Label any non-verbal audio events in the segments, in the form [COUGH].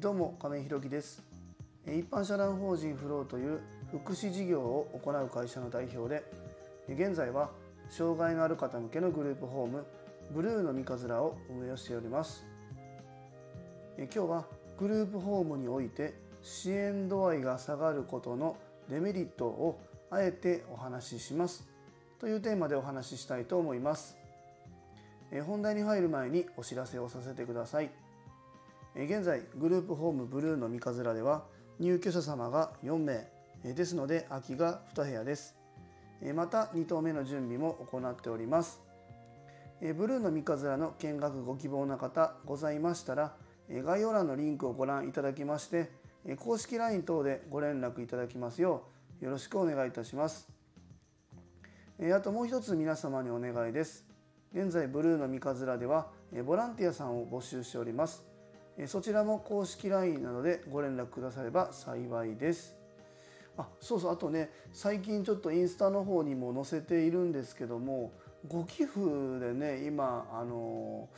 どうも亀井ひろきです。一般社団法人フローという福祉事業を行う会社の代表で現在は障害のある方向けのグループホームブルーの三日面を運営しております。今日はグループホームにおいて支援度合いが下がることのデメリットをあえてお話しします。というテーマでお話ししたいと思います。本題に入る前にお知らせをさせてください。現在グループホームブルーの三日面では入居者様が4名ですので空きが2部屋です。また2棟目の準備も行っております。ブルーの三日面の見学ご希望の方ございましたら概要欄のリンクをご覧いただきまして公式 LINE 等でご連絡いただきますようよろしくお願いいたします。あともう一つ皆様にお願いです。現在ブルーの三日面ではボランティアさんを募集しております。そちらも公式 LINE などでご連絡くだされば幸いです。あそうそうあとね最近ちょっとインスタの方にも載せているんですけどもご寄付でね今あの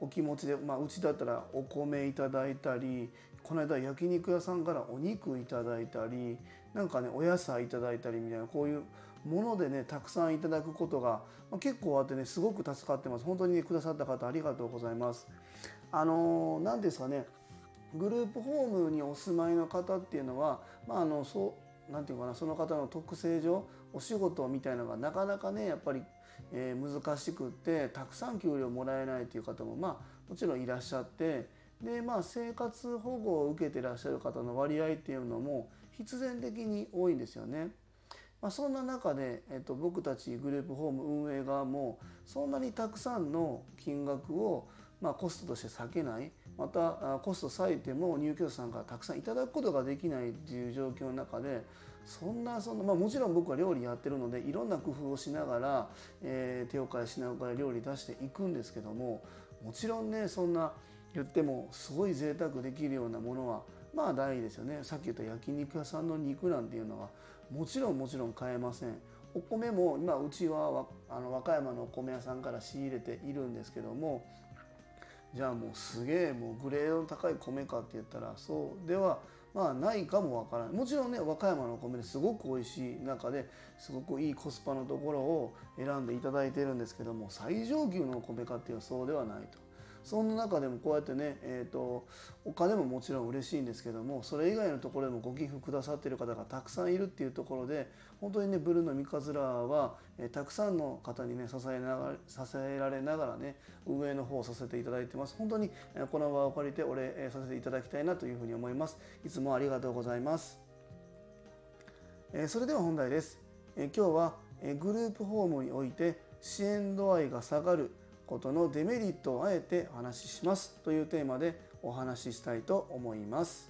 お気持ちで、まあ、うちだったらお米いただいたりこの間焼肉屋さんからお肉いただいたりなんかねお野菜いただいたりみたいなこういうものでねたくさんいただくことが、まあ、結構あってねすごく助かってます。本当に、ね、くださった方ありがとうございます。あの何ですかねグループホームにお住まいの方っていうのはまああのそうなんていうかなその方の特性上お仕事みたいなのがなかなかねやっぱり、えー、難しくってたくさん給料もらえないという方もまあもちろんいらっしゃってでまあ生活保護を受けてらっしゃる方の割合っていうのも必然的に多いんですよね。まあ、そんな中で、えっと、僕たちグループホーム運営側もそんなにたくさんの金額をまあ、コストとして避けないまたコスト割いても入居者さんからたくさんいただくことができないっていう状況の中でそんなそんな、まあ、もちろん僕は料理やってるのでいろんな工夫をしながら、えー、手を変えしながら料理出していくんですけどももちろんねそんな言ってもすごい贅沢できるようなものはまあ大事ですよねさっき言った焼肉屋さんの肉なんていうのはもちろんもちろん買えません。お米も今うちはあの和歌山のお米屋さんから仕入れているんですけどもじゃあもうすげえもうグレードの高い米かって言ったらそうではまあないかもわからないもちろんね和歌山のお米ですごく美味しい中ですごくいいコスパのところを選んでいただいてるんですけども最上級のお米かっていうそうではないと。そんな中でもこうやってね、えーと、お金ももちろん嬉しいんですけどもそれ以外のところでもご寄付くださってる方がたくさんいるっていうところで本当にねブルーの三日面は、えー、たくさんの方にね支えながら支えられながらね運営の方をさせていただいてます。本当に、えー、この場を借りてお礼、えー、させていただきたいなというふうに思います。いつもありがとうございます、えー、それでは本題です、えー、今日は、えー、グループホームにおいて支援度合いが下がることのデメリットをあえてお話しします。というテーマでお話ししたいと思います。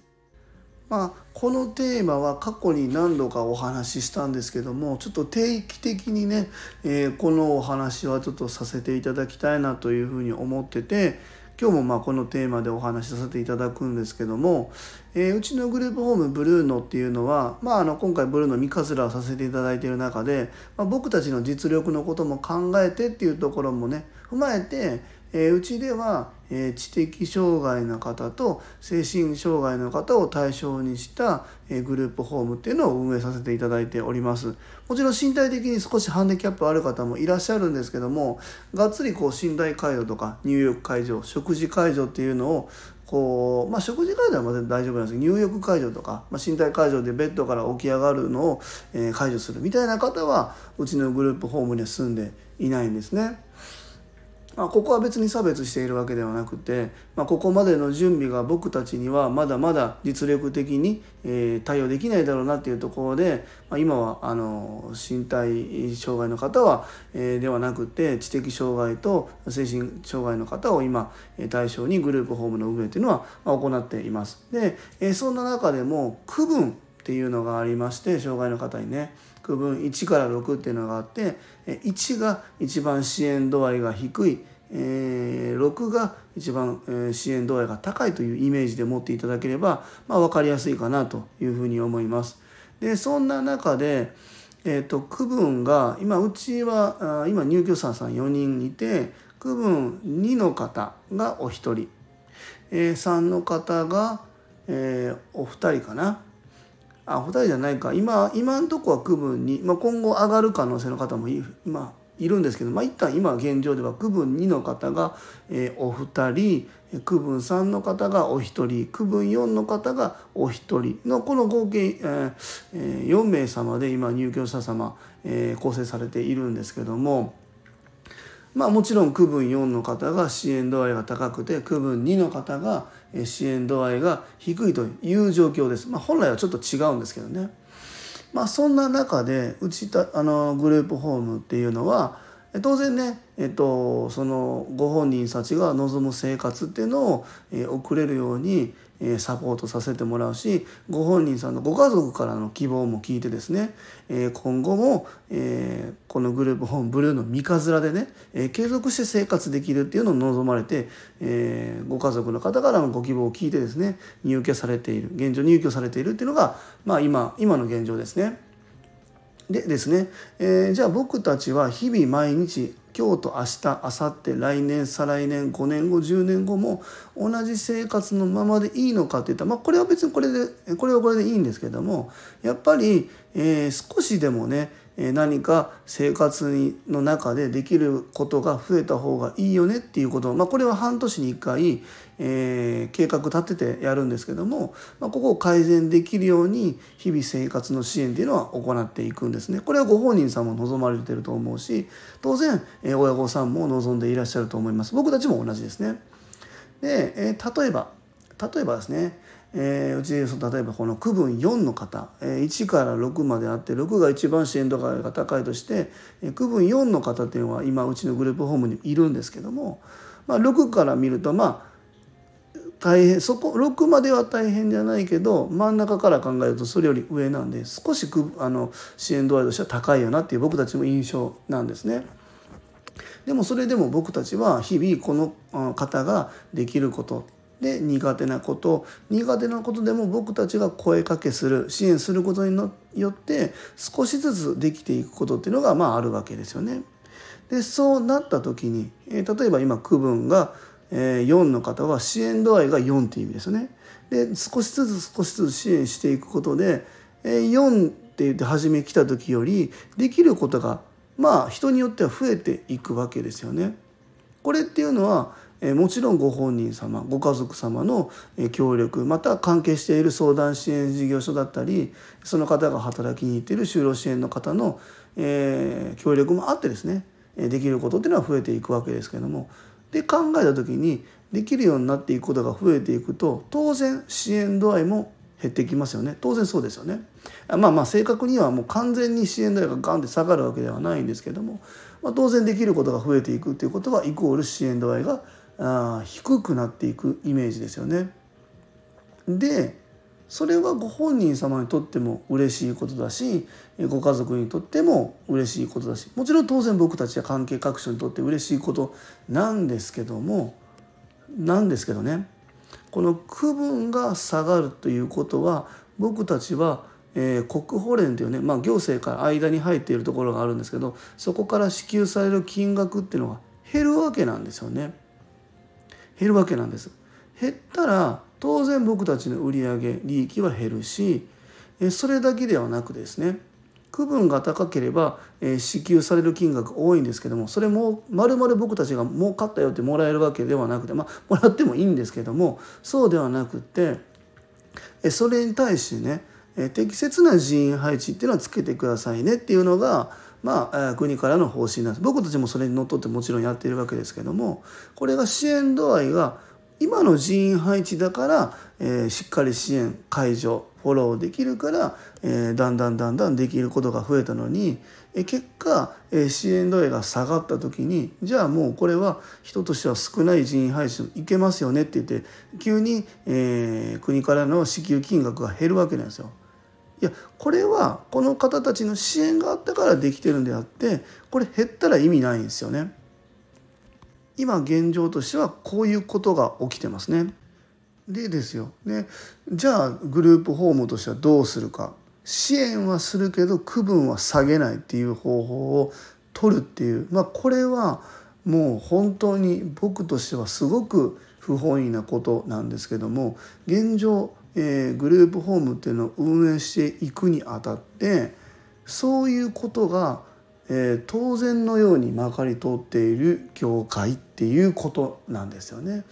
まあ、このテーマは過去に何度かお話ししたんですけどもちょっと定期的にね、えー、このお話はちょっとさせていただきたいなというふうに思ってて今日もまあこのテーマでお話しさせていただくんですけども、えー、うちのグループホームブルーノっていうのは、まあ、あの今回ブルーノ三日面をさせていただいている中で、まあ、僕たちの実力のことも考えてっていうところもね踏まえてえー、うちでは、えー、知的障害の方と精神障害の方を対象にした、えー、グループホームっていうのを運営させていただいておりますもちろん身体的に少しハンディキャップある方もいらっしゃるんですけどもがっつりこう寝台介助とか入浴介助食事介助っていうのをこうまあ、食事介助はまだ大丈夫なんですけど入浴介助とか、まあ、身体介助でベッドから起き上がるのを、えー、介助するみたいな方はうちのグループホームには住んでいないんですね。まあ、ここは別に差別しているわけではなくて、まあ、ここまでの準備が僕たちにはまだまだ実力的に、え、対応できないだろうなっていうところで、まあ、今はあの身体障害の方は、え、ではなくて知的障害と精神障害の方を今対象にグループホームの運営というのは行っています。で、え、そんな中でも区分っていうのがありまして障害の方にね区分1から6っていうのがあって1が一番支援度合いが低いえー、6が一番、えー、支援度合いが高いというイメージで持っていただければ、まあ、分かりやすいかなというふうに思います。でそんな中で、えーと、区分が今うちはあ今入居者さん4人いて区分2の方がお一人、えー、3の方がえー、お二人かなあお二人じゃないか今今んとこは区分に、まあ、今後上がる可能性の方も今いるんですけど、まあ、一旦今現状では区分2の方が、えー、お二人区分3の方がお一人区分4の方がお一人のこの合計、えー、4名様で今入居者様、えー、構成されているんですけども。まあ、もちろん区分4の方が支援度合いが高くて区分2の方が支援度合いが低いという状況です。まあ、本来はちょっと違うんですけどね。まあ、そんな中でうちたあのグループホームっていうのは当然ね、えっと、そのご本人たちが望む生活っていうのを、えー、送れるように、え、サポートさせてもらうしご本人さんのご家族からの希望も聞いてですね、え、今後も、え、このグループホームブルーの三日面でね、え、継続して生活できるっていうのを望まれて、え、ご家族の方からのご希望を聞いてですね入居されている現状入居されているっていうのが、まあ今、今の現状ですね。でですね、えー、じゃあ僕たちは日々毎日今日と明日明後日来年再来年5年後10年後も同じ生活のままでいいのかっていったら、まあ、これは別にこれでこれはこれでいいんですけどもやっぱり、えー、少しでもね何か生活の中でできることが増えた方がいいよねっていうことまあ、これは半年に1回、えー、計画立ててやるんですけども、まあ、ここを改善できるように日々生活の支援っていうのは行っていくんですね。これはご本人さんも望まれてると思うし当然、え、親御さんも望んでいらっしゃると思います。僕たちも同じですね。で、えー、例えば例えばですねえー、うち例えばこの区分4の方、えー、1から6まであって6が一番支援度が高いとして、えー、区分4の方っていうのは今うちのグループホームにいるんですけども、まあ、6から見るとまあ大変そこ6までは大変じゃないけど真ん中から考えるとそれより上なんで少しあの支援度合いとしては高いよなっていう僕たちの印象なんですね。でもそれでも僕たちは日々この方ができることで苦手なこと苦手なことでも僕たちが声かけする支援することによって少しずつできていくことっていうのがまああるわけですよね。でそうなった時に、え、例えば今区分が、え、4の方は支援度合いが4っていう意味ですよね。で少しずつ少しずつ支援していくことで、え、4って言って初め来た時よりできることがまあ人によっては増えていくわけですよね。これっていうのはもちろんご本人様ご家族様の協力また関係している相談支援事業所だったりその方が働きに行っている就労支援の方の、え協力もあってですねできることっていうのは増えていくわけですけどもで考えた時にできるようになっていくことが増えていくと当然支援度合いも減ってきますよね当然そうですよね。まあまあ正確にはもう完全に支援度合いがガンって下がるわけではないんですけども、まあ、当然できることが増えていくっていうことはイコール支援度合いがあ低くなっていくイメージですよね。でそれはご本人様にとっても嬉しいことだしご家族にとっても嬉しいことだしもちろん当然僕たちや関係各所にとって嬉しいことなんですけどもなんですけどねこの区分が下がるということは僕たちは、えー、国保連というね、まあ、行政から間に入っているところがあるんですけどそこから支給される金額っていうのが減るわけなんですよね。減るわけなんです。減ったら当然僕たちの売上利益は減るしそれだけではなくですね区分が高ければ支給される金額多いんですけどもそれもまるまる僕たちが儲かったよってもらえるわけではなくてまあもらってもいいんですけどもそうではなくってそれに対してね適切な人員配置っていうのはつけてくださいねっていうのがまあ、国からの方針なんです僕たちもそれにのっとってもちろんやっているわけですけどもこれが支援度合いが今の人員配置だから、えー、しっかり支援解除フォローできるから、えー、だんだんだんだんできることが増えたのに、えー、結果、え、支援度合いが下がった時にじゃあもうこれは人としては少ない人員配置いけますよねって言って急に、え、国からの支給金額が減るわけなんですよ。いやこれはこの方たちの支援があったからできてるんであってこれ減ったら意味ないんですよね。今現状としてはこういうことが起きてますね。でですよ。でじゃあグループホームとしてはどうするか。支援はするけど区分は下げないっていう方法を取るっていうまあこれはもう本当に僕としてはすごく不本意なことなんですけども現状えー、グループホームっていうのを運営していくにあたってそういうことが、えー、当然のようにまかり通っている教会っていうことなんですよね。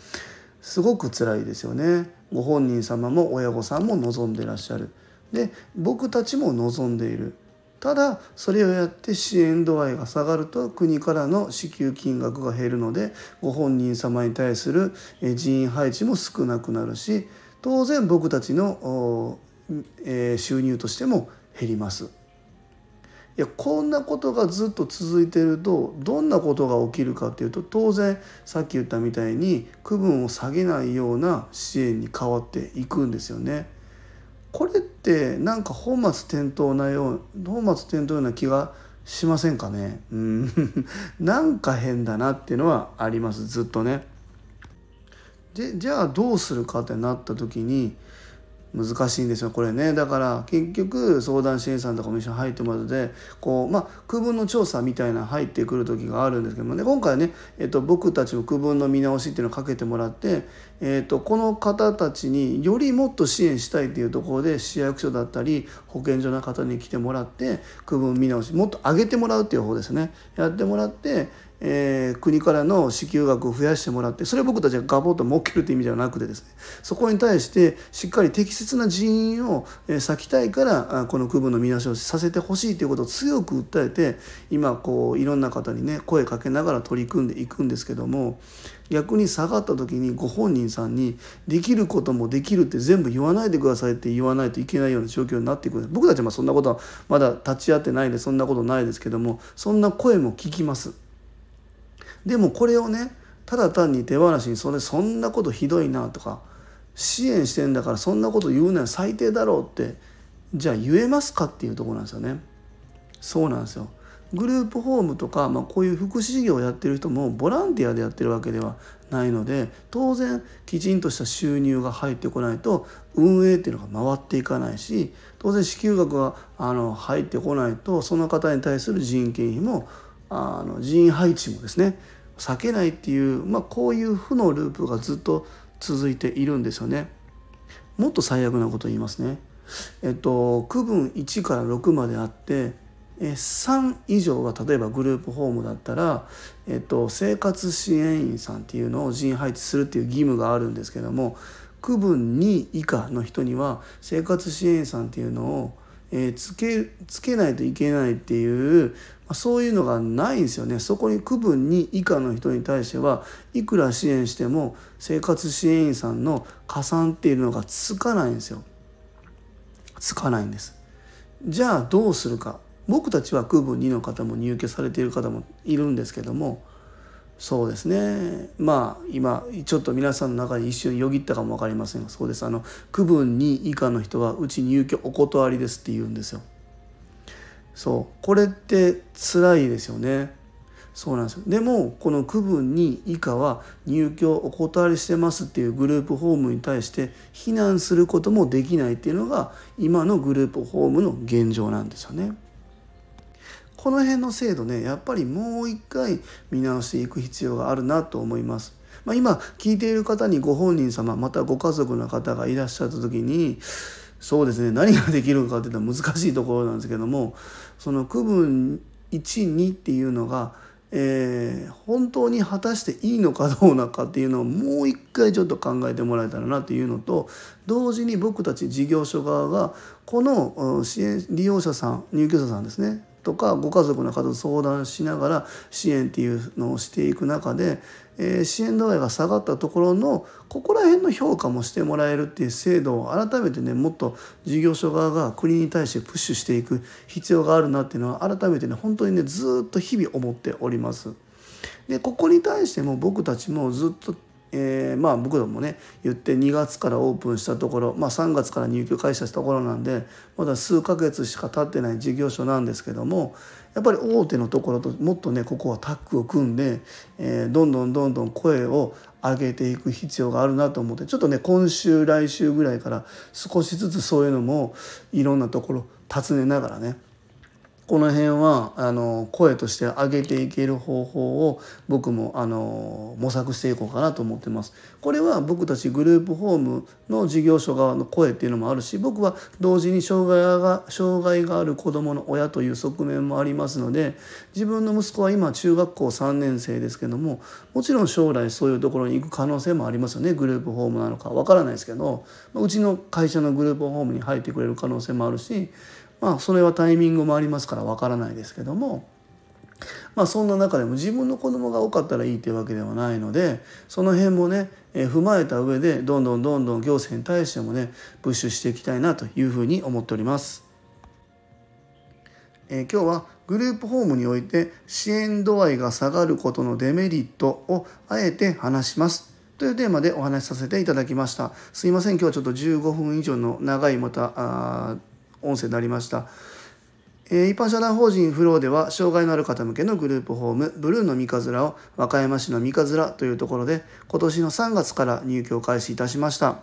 すごく辛いですよね。ご本人様も親御さんも望んでいらっしゃる。で僕たちも望んでいる。ただそれをやって支援度合いが下がると国からの支給金額が減るのでご本人様に対する人員配置も少なくなるし当然僕たちの収入としても減ります。いやこんなことがずっと続いてるとどんなことが起きるかっていうと当然さっき言ったみたいに区分を下げないような支援に変わっていくんですよね。これってなんか本末転倒なよう本末転倒な気がしませんかね？うん [LAUGHS] なんか変だなっていうのはありますずっとね。でじゃあどうするかってなった時に難しいんですよこれね。だから結局相談支援さんとかも一緒に入ってもらってこうまあ区分の調査みたいな入ってくる時があるんですけどもね。今回ね、えっと、僕たちも区分の見直しっていうのをかけてもらって、えっと、この方たちによりもっと支援したいっていうところで市役所だったり保健所の方に来てもらって区分見直しもっと上げてもらうっていう方ですね。やってもらってえー、国からの支給額を増やしてもらってそれを僕たちがガボッと設けるという意味ではなくてですねそこに対してしっかり適切な人員を割きたいからこの区分の見直しをさせてほしいということを強く訴えて今こういろんな方にね声かけながら取り組んでいくんですけども逆に下がった時にご本人さんにできることもできるって全部言わないでくださいって言わないといけないような状況になっていく僕たちはそんなことはまだ立ち会ってないんでそんなことないですけどもそんな声も聞きます。でもこれをねただ単に手放しにそれそんなことひどいなとか支援してんだからそんなこと言うのは最低だろうってじゃあ言えますかっていうとこなんですよね。そうなんですよ。グループホームとか、まあ、こういう福祉事業をやってる人もボランティアでやってるわけではないので当然きちんとした収入が入ってこないと運営っていうのが回っていかないし当然支給額があの入ってこないとその方に対する人件費もあの人員配置もですね避けないっていう、まあ、こういう負のループがずっと続いているんですよね。もっと最悪なこと言いますね。えっと区分1から6まであって3以上が例えばグループホームだったら、えっと、生活支援員さんっていうのを人員配置するっていう義務があるんですけども区分2以下の人には生活支援員さんっていうのをえ、つけつけないといけないっていう、そういうのがないんですよね。そこに区分に以下の人に対してはいくら支援しても生活支援員さんの加算っていうのがつかないんですよ。つかないんです。じゃあどうするか。僕たちは区分2の方も入居されている方もいるんですけどもそうですね。まあ今ちょっと皆さんの中に一瞬よぎったかも分かりませんがそうです。あの区分2以下の人はうち入居お断りですって言うんですよ。そうこれって辛いですよね。そうなんですよでもこの区分2以下は入居お断りしてますっていうグループホームに対して避難することもできないっていうのが今のグループホームの現状なんですよね。この辺の制度ねやっぱりもう一回見直していく必要があるなと思います。まあ、今聞いている方にご本人様またご家族の方がいらっしゃった時にそうですね。何ができるかっていうのは難しいところなんですけどもその区分12っていうのが、えー、本当に果たしていいのかどうなのかっていうのをもう一回ちょっと考えてもらえたらなというのと同時に僕たち事業所側がこの支援利用者さん入居者さんですねとかご家族の方と相談しながら支援っていうのをしていく中で、えー、支援度合いが下がったところのここら辺の評価もしてもらえるっていう制度を改めてねもっと事業所側が国に対してプッシュしていく必要があるなっていうのは改めてね本当にねずっと日々思っております。でここに対しても僕たちもずっとえー、まあ僕らもね言って2月からオープンしたところ、まあ、3月から入居開始したところなんでまだ数ヶ月しか経ってない事業所なんですけどもやっぱり大手のところともっとねここはタッグを組んで、えー、どんどんどんどん声を上げていく必要があるなと思ってちょっとね今週来週ぐらいから少しずつそういうのもいろんなところ訪ねながらねこの辺はあの声として上げていける方法を僕もあの模索していこうかなと思ってます。これは僕たちグループホームの事業所側の声っていうのもあるし僕は同時に障害が障害がある子どもの親という側面もありますので自分の息子は今中学校3年生ですけどももちろん将来そういうところに行く可能性もありますよねグループホームなのかわからないですけどうちの会社のグループホームに入ってくれる可能性もあるしまあそれはタイミングもありますからわからないですけども。まあ、そんな中でも自分の子供が多かったらいいというわけではないのでその辺もね、え踏まえた上でどんどんどんどん行政に対してもねプッシュしていきたいなというふうに思っております。え今日はグループホームにおいて支援度合いが下がることのデメリットをあえて話しますというテーマでお話しさせていただきました。すいません今日はちょっと15分以上の長いまた音声になりました。え一般社団法人フローでは障害のある方向けのグループホームブルーの三葛を和歌山市の三葛というところで今年の3月から入居を開始いたしました。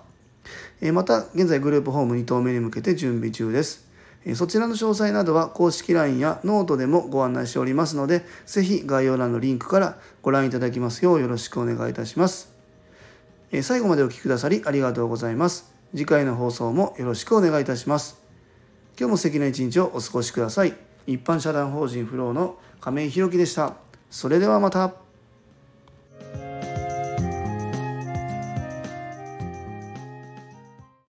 えまた現在グループホーム2棟目に向けて準備中です。そちらの詳細などは公式 LINE やノートでもご案内しておりますのでぜひ概要欄のリンクからご覧いただきますようよろしくお願いいたします。最後までお聴きくださりありがとうございます。次回の放送もよろしくお願いいたします。今日も素敵な一日をお過ごしください。一般社団法人フローの亀井宏樹でした。それではまた。